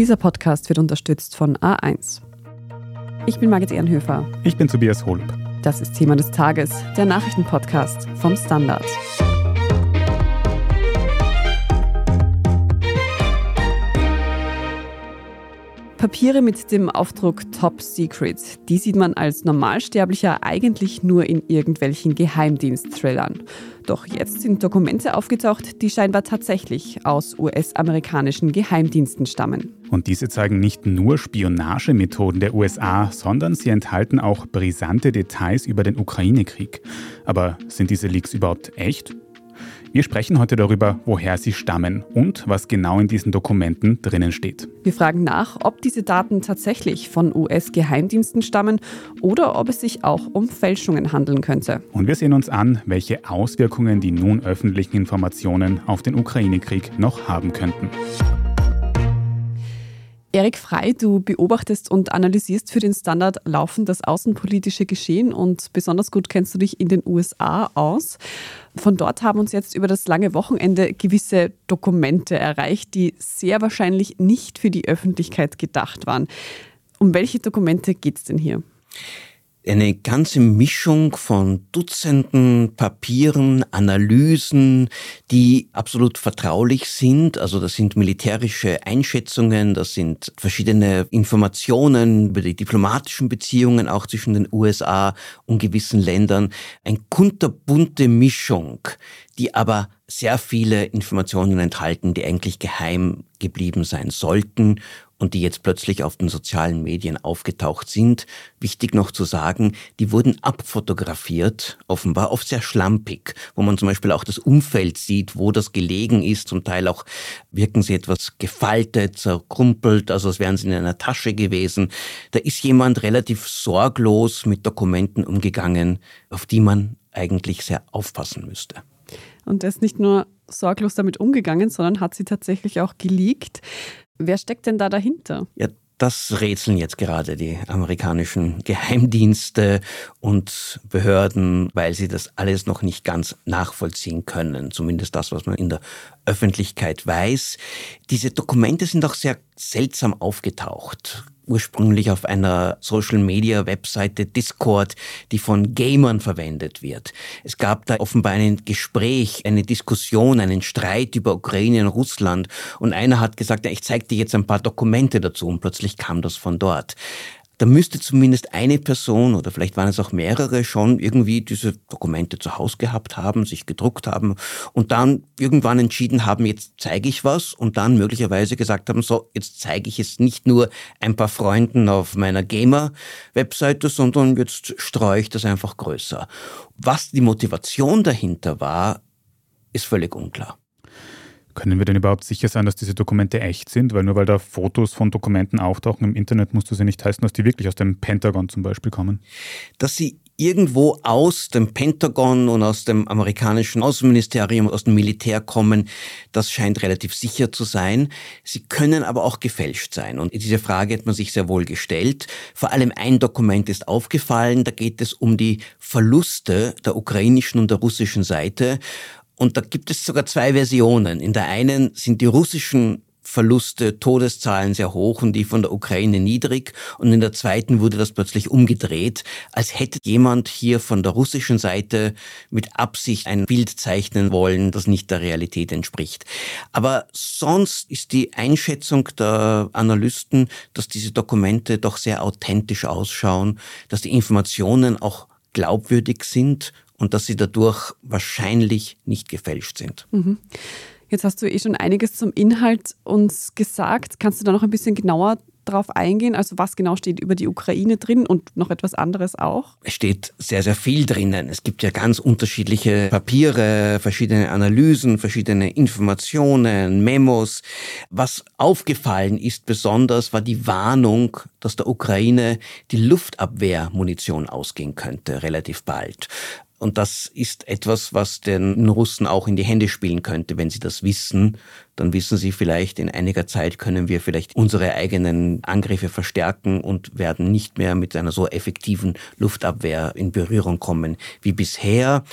Dieser Podcast wird unterstützt von A1. Ich bin Margit Ehrenhöfer. Ich bin Tobias Holub. Das ist Thema des Tages, der Nachrichtenpodcast vom Standard. Papiere mit dem Aufdruck Top Secret, die sieht man als Normalsterblicher eigentlich nur in irgendwelchen Geheimdienst-Thrillern. Doch jetzt sind Dokumente aufgetaucht, die scheinbar tatsächlich aus US-amerikanischen Geheimdiensten stammen. Und diese zeigen nicht nur Spionagemethoden der USA, sondern sie enthalten auch brisante Details über den Ukraine-Krieg. Aber sind diese Leaks überhaupt echt? Wir sprechen heute darüber, woher sie stammen und was genau in diesen Dokumenten drinnen steht. Wir fragen nach, ob diese Daten tatsächlich von US-Geheimdiensten stammen oder ob es sich auch um Fälschungen handeln könnte. Und wir sehen uns an, welche Auswirkungen die nun öffentlichen Informationen auf den Ukraine-Krieg noch haben könnten. Erik Frei, du beobachtest und analysierst für den Standard laufend das außenpolitische Geschehen und besonders gut kennst du dich in den USA aus. Von dort haben uns jetzt über das lange Wochenende gewisse Dokumente erreicht, die sehr wahrscheinlich nicht für die Öffentlichkeit gedacht waren. Um welche Dokumente geht es denn hier? Eine ganze Mischung von Dutzenden Papieren, Analysen, die absolut vertraulich sind. Also das sind militärische Einschätzungen, das sind verschiedene Informationen über die diplomatischen Beziehungen auch zwischen den USA und gewissen Ländern. Ein kunterbunte Mischung, die aber sehr viele Informationen enthalten, die eigentlich geheim geblieben sein sollten und die jetzt plötzlich auf den sozialen Medien aufgetaucht sind. Wichtig noch zu sagen, die wurden abfotografiert, offenbar oft sehr schlampig, wo man zum Beispiel auch das Umfeld sieht, wo das gelegen ist. Zum Teil auch wirken sie etwas gefaltet, zerkrumpelt, also als wären sie in einer Tasche gewesen. Da ist jemand relativ sorglos mit Dokumenten umgegangen, auf die man eigentlich sehr aufpassen müsste. Und er ist nicht nur sorglos damit umgegangen, sondern hat sie tatsächlich auch geleakt. Wer steckt denn da dahinter? Ja, das rätseln jetzt gerade die amerikanischen Geheimdienste und Behörden, weil sie das alles noch nicht ganz nachvollziehen können. Zumindest das, was man in der Öffentlichkeit weiß. Diese Dokumente sind auch sehr seltsam aufgetaucht. Ursprünglich auf einer Social-Media-Webseite Discord, die von Gamern verwendet wird. Es gab da offenbar ein Gespräch, eine Diskussion, einen Streit über Ukraine und Russland. Und einer hat gesagt, ich zeige dir jetzt ein paar Dokumente dazu. Und plötzlich kam das von dort da müsste zumindest eine Person oder vielleicht waren es auch mehrere schon irgendwie diese Dokumente zu Hause gehabt haben, sich gedruckt haben und dann irgendwann entschieden haben, jetzt zeige ich was und dann möglicherweise gesagt haben, so, jetzt zeige ich es nicht nur ein paar Freunden auf meiner Gamer-Webseite, sondern jetzt streue ich das einfach größer. Was die Motivation dahinter war, ist völlig unklar. Können wir denn überhaupt sicher sein, dass diese Dokumente echt sind? Weil nur weil da Fotos von Dokumenten auftauchen im Internet, muss das ja nicht heißen, dass die wirklich aus dem Pentagon zum Beispiel kommen. Dass sie irgendwo aus dem Pentagon und aus dem amerikanischen Außenministerium, aus dem Militär kommen, das scheint relativ sicher zu sein. Sie können aber auch gefälscht sein. Und diese Frage hat man sich sehr wohl gestellt. Vor allem ein Dokument ist aufgefallen, da geht es um die Verluste der ukrainischen und der russischen Seite. Und da gibt es sogar zwei Versionen. In der einen sind die russischen Verluste, Todeszahlen sehr hoch und die von der Ukraine niedrig. Und in der zweiten wurde das plötzlich umgedreht, als hätte jemand hier von der russischen Seite mit Absicht ein Bild zeichnen wollen, das nicht der Realität entspricht. Aber sonst ist die Einschätzung der Analysten, dass diese Dokumente doch sehr authentisch ausschauen, dass die Informationen auch glaubwürdig sind und dass sie dadurch wahrscheinlich nicht gefälscht sind. Mhm. Jetzt hast du eh schon einiges zum Inhalt uns gesagt. Kannst du da noch ein bisschen genauer drauf eingehen? Also was genau steht über die Ukraine drin und noch etwas anderes auch? Es steht sehr, sehr viel drinnen. Es gibt ja ganz unterschiedliche Papiere, verschiedene Analysen, verschiedene Informationen, Memos. Was aufgefallen ist besonders, war die Warnung, dass der Ukraine die Luftabwehrmunition ausgehen könnte, relativ bald. Und das ist etwas, was den Russen auch in die Hände spielen könnte, wenn sie das wissen. Dann wissen sie vielleicht, in einiger Zeit können wir vielleicht unsere eigenen Angriffe verstärken und werden nicht mehr mit einer so effektiven Luftabwehr in Berührung kommen wie bisher.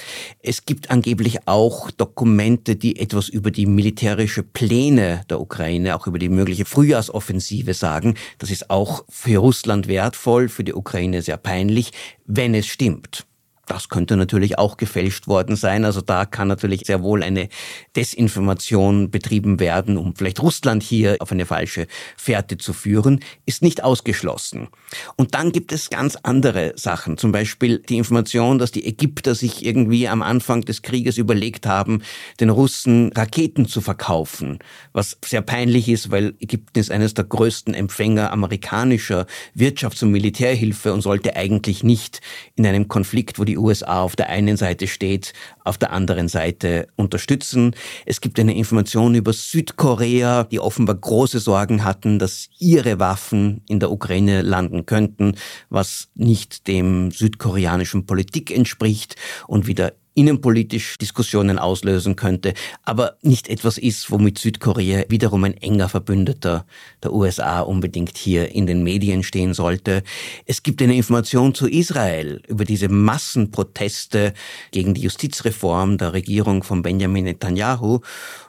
Es gibt angeblich auch Dokumente, die etwas über die militärische Pläne der Ukraine, auch über die mögliche Frühjahrsoffensive sagen. Das ist auch für Russland wertvoll, für die Ukraine sehr peinlich, wenn es stimmt. Das könnte natürlich auch gefälscht worden sein. Also da kann natürlich sehr wohl eine Desinformation betrieben werden, um vielleicht Russland hier auf eine falsche Fährte zu führen, ist nicht ausgeschlossen. Und dann gibt es ganz andere Sachen. Zum Beispiel die Information, dass die Ägypter sich irgendwie am Anfang des Krieges überlegt haben, den Russen Raketen zu verkaufen, was sehr peinlich ist, weil Ägypten ist eines der größten Empfänger amerikanischer Wirtschafts- und Militärhilfe und sollte eigentlich nicht in einem Konflikt, wo die USA auf der einen Seite steht, auf der anderen Seite unterstützen. Es gibt eine Information über Südkorea, die offenbar große Sorgen hatten, dass ihre Waffen in der Ukraine landen könnten, was nicht dem südkoreanischen Politik entspricht und wieder innenpolitisch Diskussionen auslösen könnte, aber nicht etwas ist, womit Südkorea wiederum ein enger Verbündeter der USA unbedingt hier in den Medien stehen sollte. Es gibt eine Information zu Israel über diese Massenproteste gegen die Justizreform der Regierung von Benjamin Netanyahu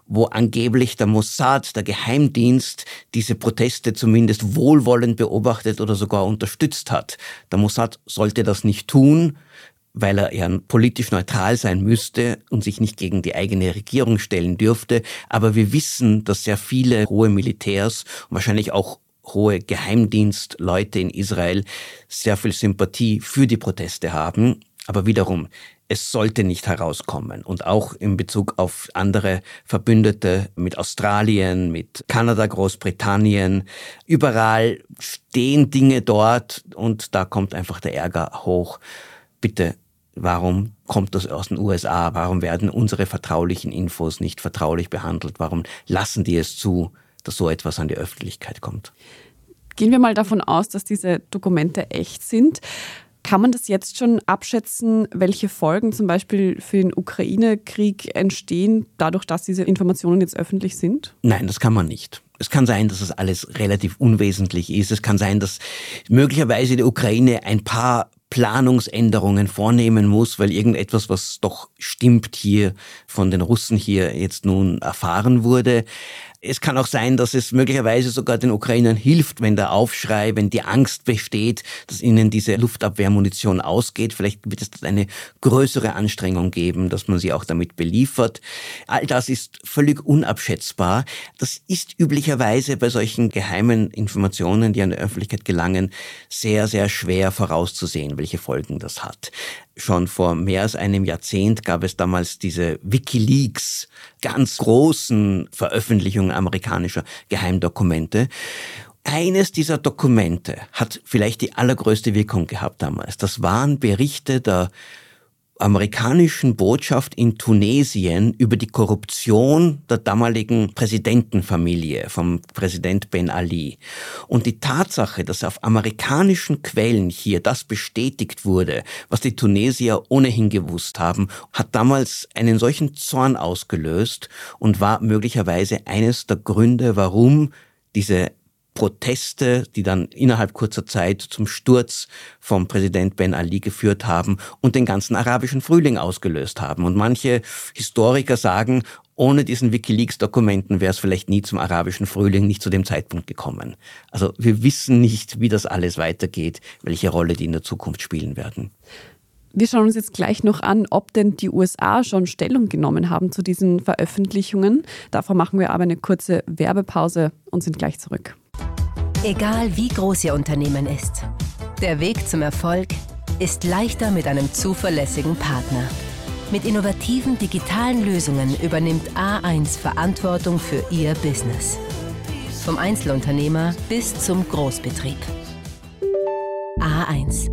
wo angeblich der Mossad, der Geheimdienst, diese Proteste zumindest wohlwollend beobachtet oder sogar unterstützt hat. Der Mossad sollte das nicht tun weil er ja politisch neutral sein müsste und sich nicht gegen die eigene Regierung stellen dürfte. Aber wir wissen, dass sehr viele hohe Militärs und wahrscheinlich auch hohe Geheimdienstleute in Israel sehr viel Sympathie für die Proteste haben. Aber wiederum, es sollte nicht herauskommen. Und auch in Bezug auf andere Verbündete mit Australien, mit Kanada, Großbritannien, überall stehen Dinge dort und da kommt einfach der Ärger hoch. Bitte Warum kommt das aus den USA? Warum werden unsere vertraulichen Infos nicht vertraulich behandelt? Warum lassen die es zu, dass so etwas an die Öffentlichkeit kommt? Gehen wir mal davon aus, dass diese Dokumente echt sind. Kann man das jetzt schon abschätzen, welche Folgen zum Beispiel für den Ukraine-Krieg entstehen, dadurch, dass diese Informationen jetzt öffentlich sind? Nein, das kann man nicht. Es kann sein, dass das alles relativ unwesentlich ist. Es kann sein, dass möglicherweise die Ukraine ein paar Planungsänderungen vornehmen muss, weil irgendetwas, was doch stimmt hier von den Russen hier jetzt nun erfahren wurde. Es kann auch sein, dass es möglicherweise sogar den Ukrainern hilft, wenn der Aufschrei, wenn die Angst besteht, dass ihnen diese Luftabwehrmunition ausgeht. Vielleicht wird es eine größere Anstrengung geben, dass man sie auch damit beliefert. All das ist völlig unabschätzbar. Das ist üblicherweise bei solchen geheimen Informationen, die an die Öffentlichkeit gelangen, sehr, sehr schwer vorauszusehen, welche Folgen das hat. Schon vor mehr als einem Jahrzehnt gab es damals diese Wikileaks, ganz großen Veröffentlichungen amerikanischer Geheimdokumente. Eines dieser Dokumente hat vielleicht die allergrößte Wirkung gehabt damals. Das waren Berichte der amerikanischen Botschaft in Tunesien über die Korruption der damaligen Präsidentenfamilie vom Präsident Ben Ali. Und die Tatsache, dass auf amerikanischen Quellen hier das bestätigt wurde, was die Tunesier ohnehin gewusst haben, hat damals einen solchen Zorn ausgelöst und war möglicherweise eines der Gründe, warum diese Proteste, die dann innerhalb kurzer Zeit zum Sturz vom Präsident Ben Ali geführt haben und den ganzen arabischen Frühling ausgelöst haben. Und manche Historiker sagen, ohne diesen Wikileaks-Dokumenten wäre es vielleicht nie zum arabischen Frühling, nicht zu dem Zeitpunkt gekommen. Also wir wissen nicht, wie das alles weitergeht, welche Rolle die in der Zukunft spielen werden. Wir schauen uns jetzt gleich noch an, ob denn die USA schon Stellung genommen haben zu diesen Veröffentlichungen. Davor machen wir aber eine kurze Werbepause und sind gleich zurück. Egal wie groß Ihr Unternehmen ist, der Weg zum Erfolg ist leichter mit einem zuverlässigen Partner. Mit innovativen digitalen Lösungen übernimmt A1 Verantwortung für Ihr Business. Vom Einzelunternehmer bis zum Großbetrieb. A1.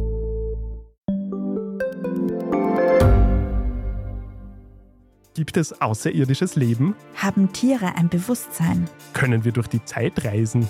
Gibt es außerirdisches Leben? Haben Tiere ein Bewusstsein? Können wir durch die Zeit reisen?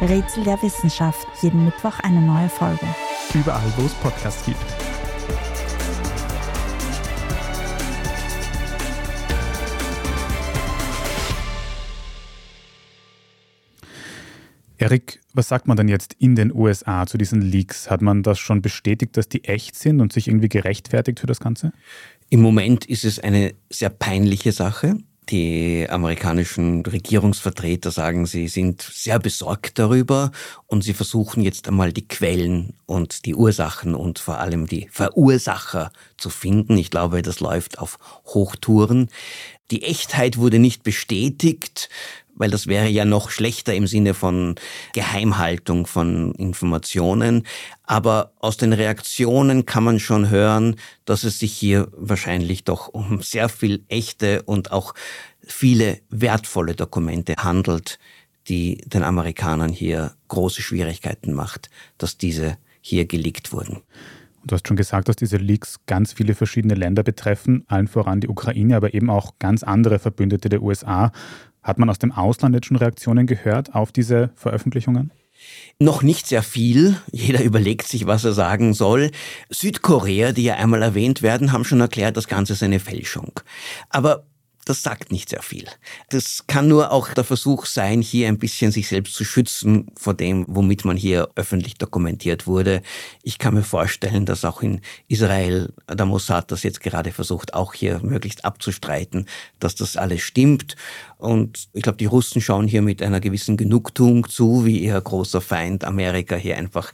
Rätsel der Wissenschaft. Jeden Mittwoch eine neue Folge. Überall, wo es Podcasts gibt. Erik, was sagt man denn jetzt in den USA zu diesen Leaks? Hat man das schon bestätigt, dass die echt sind und sich irgendwie gerechtfertigt für das Ganze? Im Moment ist es eine sehr peinliche Sache. Die amerikanischen Regierungsvertreter sagen, sie sind sehr besorgt darüber und sie versuchen jetzt einmal die Quellen und die Ursachen und vor allem die Verursacher zu finden. Ich glaube, das läuft auf Hochtouren. Die Echtheit wurde nicht bestätigt weil das wäre ja noch schlechter im Sinne von Geheimhaltung von Informationen. Aber aus den Reaktionen kann man schon hören, dass es sich hier wahrscheinlich doch um sehr viel echte und auch viele wertvolle Dokumente handelt, die den Amerikanern hier große Schwierigkeiten macht, dass diese hier geleakt wurden. Du hast schon gesagt, dass diese Leaks ganz viele verschiedene Länder betreffen, allen voran die Ukraine, aber eben auch ganz andere Verbündete der USA. Hat man aus dem Ausland jetzt schon Reaktionen gehört auf diese Veröffentlichungen? Noch nicht sehr viel. Jeder überlegt sich, was er sagen soll. Südkorea, die ja einmal erwähnt werden, haben schon erklärt, das Ganze ist eine Fälschung. Aber das sagt nicht sehr viel. Das kann nur auch der Versuch sein, hier ein bisschen sich selbst zu schützen vor dem, womit man hier öffentlich dokumentiert wurde. Ich kann mir vorstellen, dass auch in Israel der Mossad das jetzt gerade versucht, auch hier möglichst abzustreiten, dass das alles stimmt. Und ich glaube, die Russen schauen hier mit einer gewissen Genugtuung zu, wie ihr großer Feind Amerika hier einfach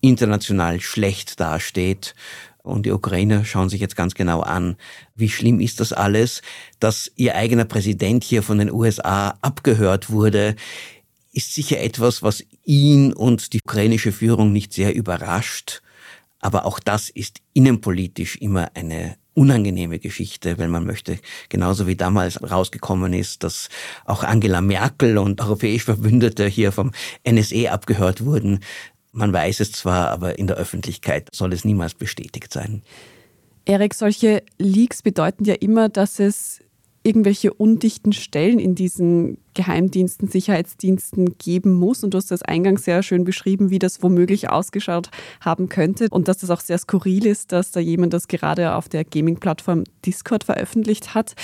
international schlecht dasteht. Und die Ukrainer schauen sich jetzt ganz genau an, wie schlimm ist das alles, dass ihr eigener Präsident hier von den USA abgehört wurde, ist sicher etwas, was ihn und die ukrainische Führung nicht sehr überrascht. Aber auch das ist innenpolitisch immer eine unangenehme Geschichte, weil man möchte, genauso wie damals rausgekommen ist, dass auch Angela Merkel und europäisch Verbündete hier vom NSE abgehört wurden, man weiß es zwar, aber in der Öffentlichkeit soll es niemals bestätigt sein. Erik, solche Leaks bedeuten ja immer, dass es irgendwelche undichten Stellen in diesen Geheimdiensten, Sicherheitsdiensten geben muss. Und du hast das eingangs sehr schön beschrieben, wie das womöglich ausgeschaut haben könnte. Und dass das auch sehr skurril ist, dass da jemand das gerade auf der Gaming-Plattform Discord veröffentlicht hat.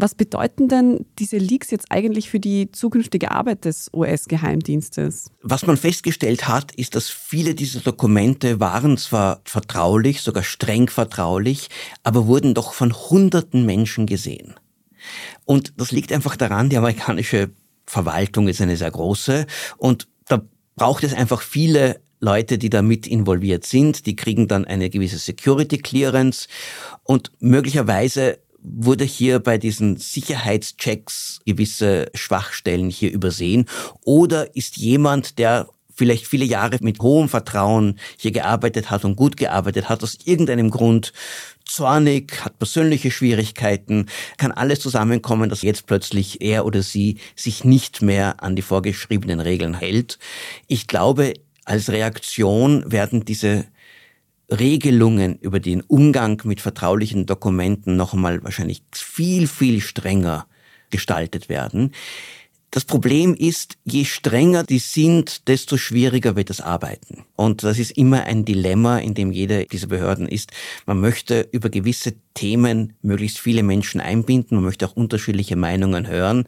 Was bedeuten denn diese Leaks jetzt eigentlich für die zukünftige Arbeit des US-Geheimdienstes? Was man festgestellt hat, ist, dass viele dieser Dokumente waren zwar vertraulich, sogar streng vertraulich, aber wurden doch von hunderten Menschen gesehen. Und das liegt einfach daran, die amerikanische Verwaltung ist eine sehr große und da braucht es einfach viele Leute, die damit involviert sind. Die kriegen dann eine gewisse Security Clearance und möglicherweise wurde hier bei diesen Sicherheitschecks gewisse Schwachstellen hier übersehen? Oder ist jemand, der vielleicht viele Jahre mit hohem Vertrauen hier gearbeitet hat und gut gearbeitet hat, aus irgendeinem Grund zornig, hat persönliche Schwierigkeiten, kann alles zusammenkommen, dass jetzt plötzlich er oder sie sich nicht mehr an die vorgeschriebenen Regeln hält. Ich glaube, als Reaktion werden diese Regelungen über den Umgang mit vertraulichen Dokumenten noch einmal wahrscheinlich viel, viel strenger gestaltet werden. Das Problem ist, je strenger die sind, desto schwieriger wird das Arbeiten. Und das ist immer ein Dilemma, in dem jede dieser Behörden ist. Man möchte über gewisse Themen möglichst viele Menschen einbinden, man möchte auch unterschiedliche Meinungen hören,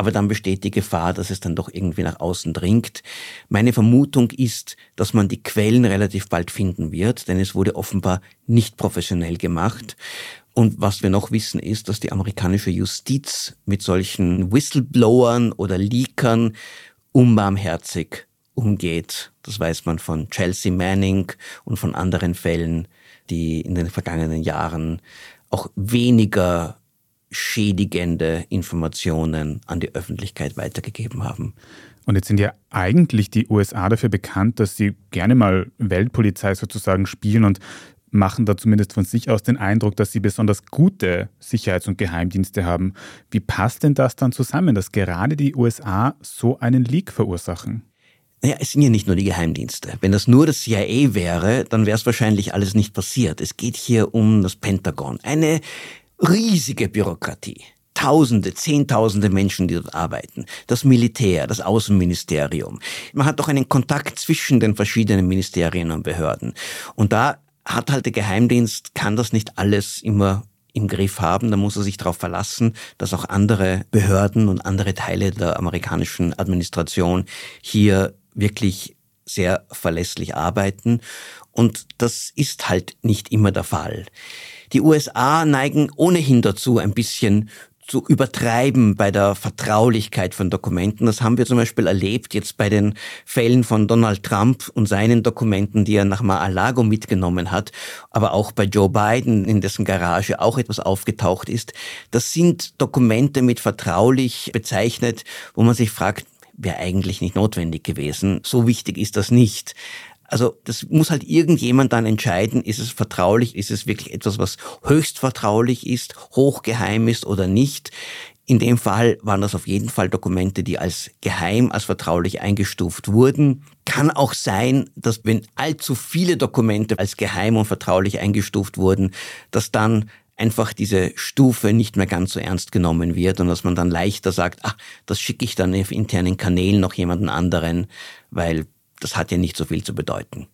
aber dann besteht die Gefahr, dass es dann doch irgendwie nach außen dringt. Meine Vermutung ist, dass man die Quellen relativ bald finden wird, denn es wurde offenbar nicht professionell gemacht. Und was wir noch wissen, ist, dass die amerikanische Justiz mit solchen Whistleblowern oder Leakern unbarmherzig umgeht. Das weiß man von Chelsea Manning und von anderen Fällen, die in den vergangenen Jahren auch weniger schädigende Informationen an die Öffentlichkeit weitergegeben haben. Und jetzt sind ja eigentlich die USA dafür bekannt, dass sie gerne mal Weltpolizei sozusagen spielen und machen da zumindest von sich aus den Eindruck, dass sie besonders gute Sicherheits- und Geheimdienste haben. Wie passt denn das dann zusammen, dass gerade die USA so einen Leak verursachen? Naja, es sind ja nicht nur die Geheimdienste. Wenn das nur das CIA wäre, dann wäre es wahrscheinlich alles nicht passiert. Es geht hier um das Pentagon. Eine riesige Bürokratie. Tausende, Zehntausende Menschen, die dort arbeiten. Das Militär, das Außenministerium. Man hat doch einen Kontakt zwischen den verschiedenen Ministerien und Behörden. Und da hat halt der Geheimdienst, kann das nicht alles immer im Griff haben. Da muss er sich darauf verlassen, dass auch andere Behörden und andere Teile der amerikanischen Administration hier wirklich sehr verlässlich arbeiten. Und das ist halt nicht immer der Fall. Die USA neigen ohnehin dazu, ein bisschen zu übertreiben bei der Vertraulichkeit von Dokumenten. Das haben wir zum Beispiel erlebt jetzt bei den Fällen von Donald Trump und seinen Dokumenten, die er nach Mar-a-Lago mitgenommen hat, aber auch bei Joe Biden, in dessen Garage auch etwas aufgetaucht ist. Das sind Dokumente mit vertraulich bezeichnet, wo man sich fragt, wäre eigentlich nicht notwendig gewesen. So wichtig ist das nicht. Also das muss halt irgendjemand dann entscheiden, ist es vertraulich, ist es wirklich etwas, was höchst vertraulich ist, hochgeheim ist oder nicht. In dem Fall waren das auf jeden Fall Dokumente, die als geheim, als vertraulich eingestuft wurden. Kann auch sein, dass wenn allzu viele Dokumente als geheim und vertraulich eingestuft wurden, dass dann einfach diese Stufe nicht mehr ganz so ernst genommen wird und dass man dann leichter sagt, ach, das schicke ich dann auf internen Kanälen noch jemanden anderen, weil das hat ja nicht so viel zu bedeuten.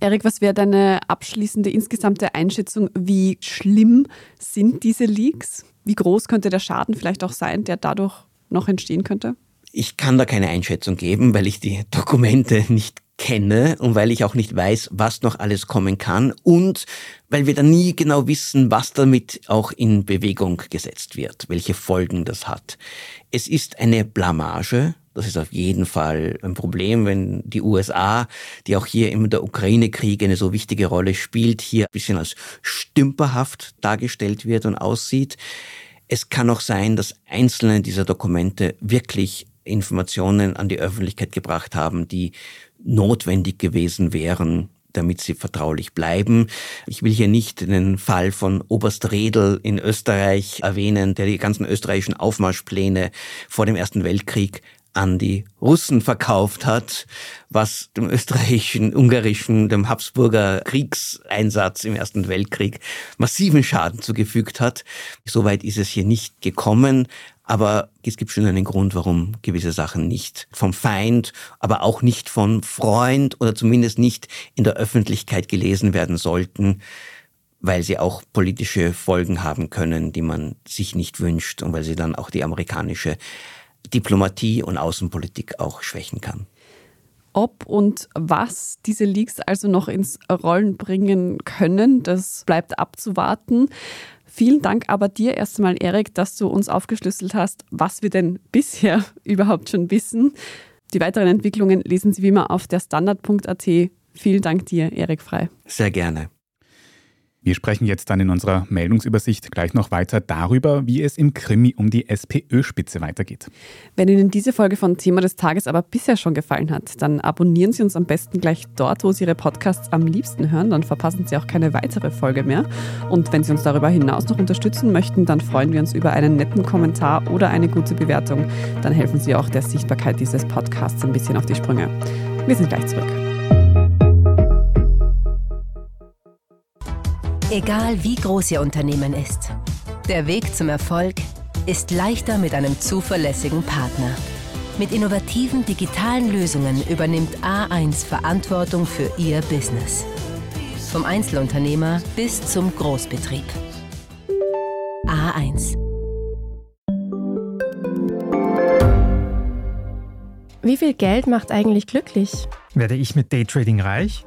Erik, was wäre deine abschließende insgesamte Einschätzung? Wie schlimm sind diese Leaks? Wie groß könnte der Schaden vielleicht auch sein, der dadurch noch entstehen könnte? Ich kann da keine Einschätzung geben, weil ich die Dokumente nicht kenne und weil ich auch nicht weiß, was noch alles kommen kann und weil wir dann nie genau wissen, was damit auch in Bewegung gesetzt wird, welche Folgen das hat. Es ist eine Blamage. Das ist auf jeden Fall ein Problem, wenn die USA, die auch hier im der Ukraine-Krieg eine so wichtige Rolle spielt, hier ein bisschen als stümperhaft dargestellt wird und aussieht. Es kann auch sein, dass einzelne dieser Dokumente wirklich Informationen an die Öffentlichkeit gebracht haben, die notwendig gewesen wären, damit sie vertraulich bleiben. Ich will hier nicht den Fall von Oberst Redl in Österreich erwähnen, der die ganzen österreichischen Aufmarschpläne vor dem Ersten Weltkrieg an die Russen verkauft hat, was dem österreichischen, ungarischen, dem Habsburger Kriegseinsatz im Ersten Weltkrieg massiven Schaden zugefügt hat. Soweit ist es hier nicht gekommen. Aber es gibt schon einen Grund, warum gewisse Sachen nicht vom Feind, aber auch nicht von Freund oder zumindest nicht in der Öffentlichkeit gelesen werden sollten, weil sie auch politische Folgen haben können, die man sich nicht wünscht und weil sie dann auch die amerikanische Diplomatie und Außenpolitik auch schwächen kann. Ob und was diese Leaks also noch ins Rollen bringen können, das bleibt abzuwarten. Vielen Dank aber dir erst einmal, Erik, dass du uns aufgeschlüsselt hast, was wir denn bisher überhaupt schon wissen. Die weiteren Entwicklungen lesen Sie wie immer auf der Standard.at. Vielen Dank dir, Erik Frei. Sehr gerne. Wir sprechen jetzt dann in unserer Meldungsübersicht gleich noch weiter darüber, wie es im Krimi um die SPÖ-Spitze weitergeht. Wenn Ihnen diese Folge von Thema des Tages aber bisher schon gefallen hat, dann abonnieren Sie uns am besten gleich dort, wo Sie Ihre Podcasts am liebsten hören, dann verpassen Sie auch keine weitere Folge mehr. Und wenn Sie uns darüber hinaus noch unterstützen möchten, dann freuen wir uns über einen netten Kommentar oder eine gute Bewertung. Dann helfen Sie auch der Sichtbarkeit dieses Podcasts ein bisschen auf die Sprünge. Wir sind gleich zurück. Egal wie groß Ihr Unternehmen ist, der Weg zum Erfolg ist leichter mit einem zuverlässigen Partner. Mit innovativen digitalen Lösungen übernimmt A1 Verantwortung für Ihr Business. Vom Einzelunternehmer bis zum Großbetrieb. A1. Wie viel Geld macht eigentlich glücklich? Werde ich mit Daytrading reich?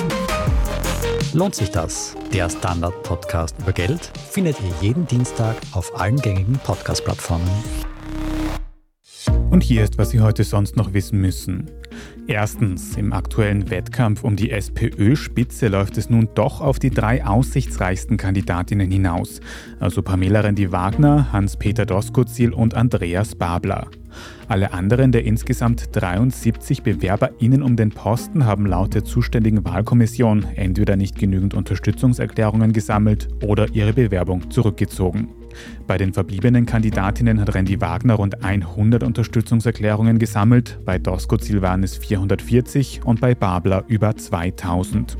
Lohnt sich das? Der Standard-Podcast über Geld findet ihr jeden Dienstag auf allen gängigen Podcast-Plattformen. Und hier ist, was Sie heute sonst noch wissen müssen. Erstens, im aktuellen Wettkampf um die SPÖ-Spitze läuft es nun doch auf die drei aussichtsreichsten Kandidatinnen hinaus, also Pamela Rendi-Wagner, Hans-Peter Doskozil und Andreas Babler. Alle anderen der insgesamt 73 BewerberInnen um den Posten haben laut der zuständigen Wahlkommission entweder nicht genügend Unterstützungserklärungen gesammelt oder ihre Bewerbung zurückgezogen. Bei den verbliebenen Kandidatinnen hat Randy Wagner rund 100 Unterstützungserklärungen gesammelt, bei Doskozil waren es 440 und bei Babler über 2000.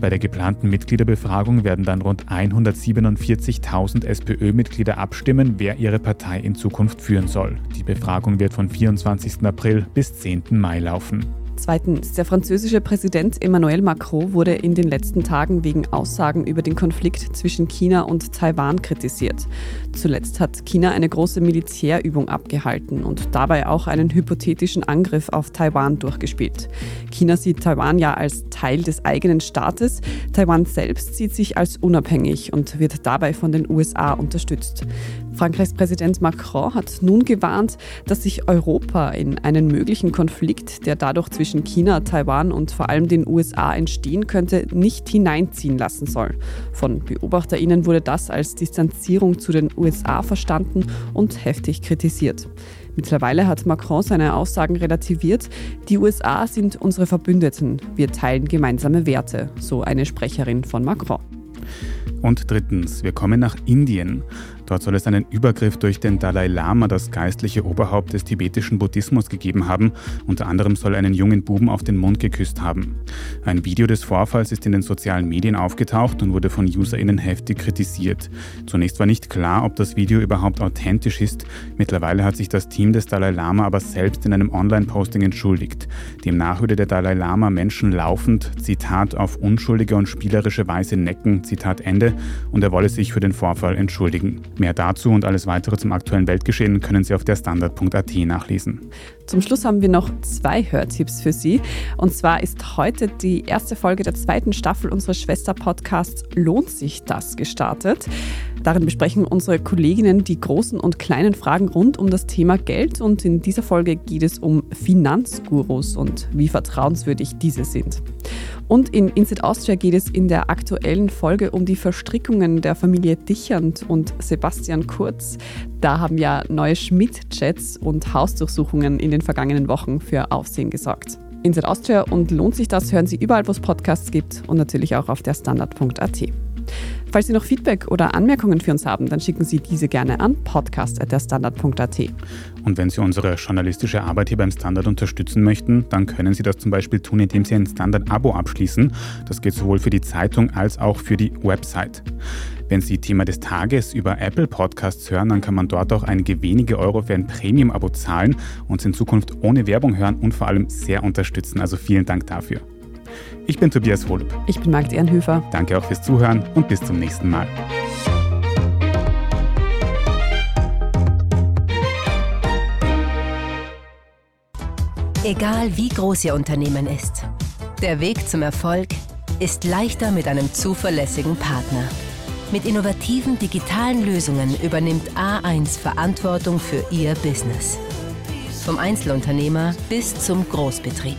Bei der geplanten Mitgliederbefragung werden dann rund 147.000 SPÖ-Mitglieder abstimmen, wer ihre Partei in Zukunft führen soll. Die Befragung wird von 24. April bis 10. Mai laufen. Zweitens, der französische Präsident Emmanuel Macron wurde in den letzten Tagen wegen Aussagen über den Konflikt zwischen China und Taiwan kritisiert. Zuletzt hat China eine große Militärübung abgehalten und dabei auch einen hypothetischen Angriff auf Taiwan durchgespielt. China sieht Taiwan ja als Teil des eigenen Staates. Taiwan selbst sieht sich als unabhängig und wird dabei von den USA unterstützt. Frankreichs Präsident Macron hat nun gewarnt, dass sich Europa in einen möglichen Konflikt, der dadurch zwischen China, Taiwan und vor allem den USA entstehen könnte, nicht hineinziehen lassen soll. Von Beobachterinnen wurde das als Distanzierung zu den USA verstanden und heftig kritisiert. Mittlerweile hat Macron seine Aussagen relativiert. Die USA sind unsere Verbündeten. Wir teilen gemeinsame Werte, so eine Sprecherin von Macron. Und drittens, wir kommen nach Indien. Dort soll es einen Übergriff durch den Dalai Lama, das geistliche Oberhaupt des tibetischen Buddhismus, gegeben haben. Unter anderem soll einen jungen Buben auf den Mund geküsst haben. Ein Video des Vorfalls ist in den sozialen Medien aufgetaucht und wurde von UserInnen heftig kritisiert. Zunächst war nicht klar, ob das Video überhaupt authentisch ist. Mittlerweile hat sich das Team des Dalai Lama aber selbst in einem Online-Posting entschuldigt. Demnach würde der Dalai Lama Menschen laufend, Zitat, auf unschuldige und spielerische Weise necken, Zitat Ende, und er wolle sich für den Vorfall entschuldigen. Mehr dazu und alles weitere zum aktuellen Weltgeschehen können Sie auf der Standard.at nachlesen. Zum Schluss haben wir noch zwei Hörtipps für Sie. Und zwar ist heute die erste Folge der zweiten Staffel unseres Schwester-Podcasts Lohnt sich das gestartet. Darin besprechen unsere Kolleginnen die großen und kleinen Fragen rund um das Thema Geld und in dieser Folge geht es um Finanzgurus und wie vertrauenswürdig diese sind. Und in Inside Austria geht es in der aktuellen Folge um die Verstrickungen der Familie Dichand und Sebastian Kurz. Da haben ja neue Schmidt-Chats und Hausdurchsuchungen in den vergangenen Wochen für Aufsehen gesorgt. Inside Austria und lohnt sich das, hören Sie überall, wo es Podcasts gibt und natürlich auch auf der Standard.at. Falls Sie noch Feedback oder Anmerkungen für uns haben, dann schicken Sie diese gerne an podcast.derstandard.at. Und wenn Sie unsere journalistische Arbeit hier beim Standard unterstützen möchten, dann können Sie das zum Beispiel tun, indem Sie ein Standard-Abo abschließen. Das geht sowohl für die Zeitung als auch für die Website. Wenn Sie Thema des Tages über Apple Podcasts hören, dann kann man dort auch einige wenige Euro für ein Premium-Abo zahlen und in Zukunft ohne Werbung hören und vor allem sehr unterstützen. Also vielen Dank dafür. Ich bin Tobias Holub. Ich bin Marc Ehrenhöfer. Danke auch fürs Zuhören und bis zum nächsten Mal. Egal wie groß Ihr Unternehmen ist, der Weg zum Erfolg ist leichter mit einem zuverlässigen Partner. Mit innovativen digitalen Lösungen übernimmt A1 Verantwortung für Ihr Business. Vom Einzelunternehmer bis zum Großbetrieb.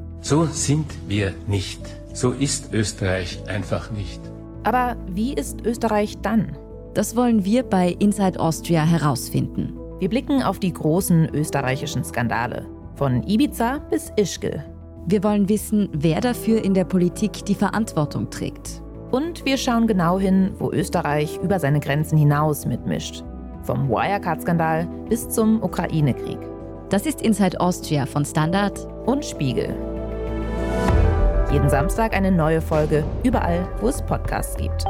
So sind wir nicht. So ist Österreich einfach nicht. Aber wie ist Österreich dann? Das wollen wir bei Inside Austria herausfinden. Wir blicken auf die großen österreichischen Skandale. Von Ibiza bis Ischgl. Wir wollen wissen, wer dafür in der Politik die Verantwortung trägt. Und wir schauen genau hin, wo Österreich über seine Grenzen hinaus mitmischt. Vom Wirecard-Skandal bis zum Ukraine-Krieg. Das ist Inside Austria von Standard und Spiegel. Jeden Samstag eine neue Folge, überall, wo es Podcasts gibt.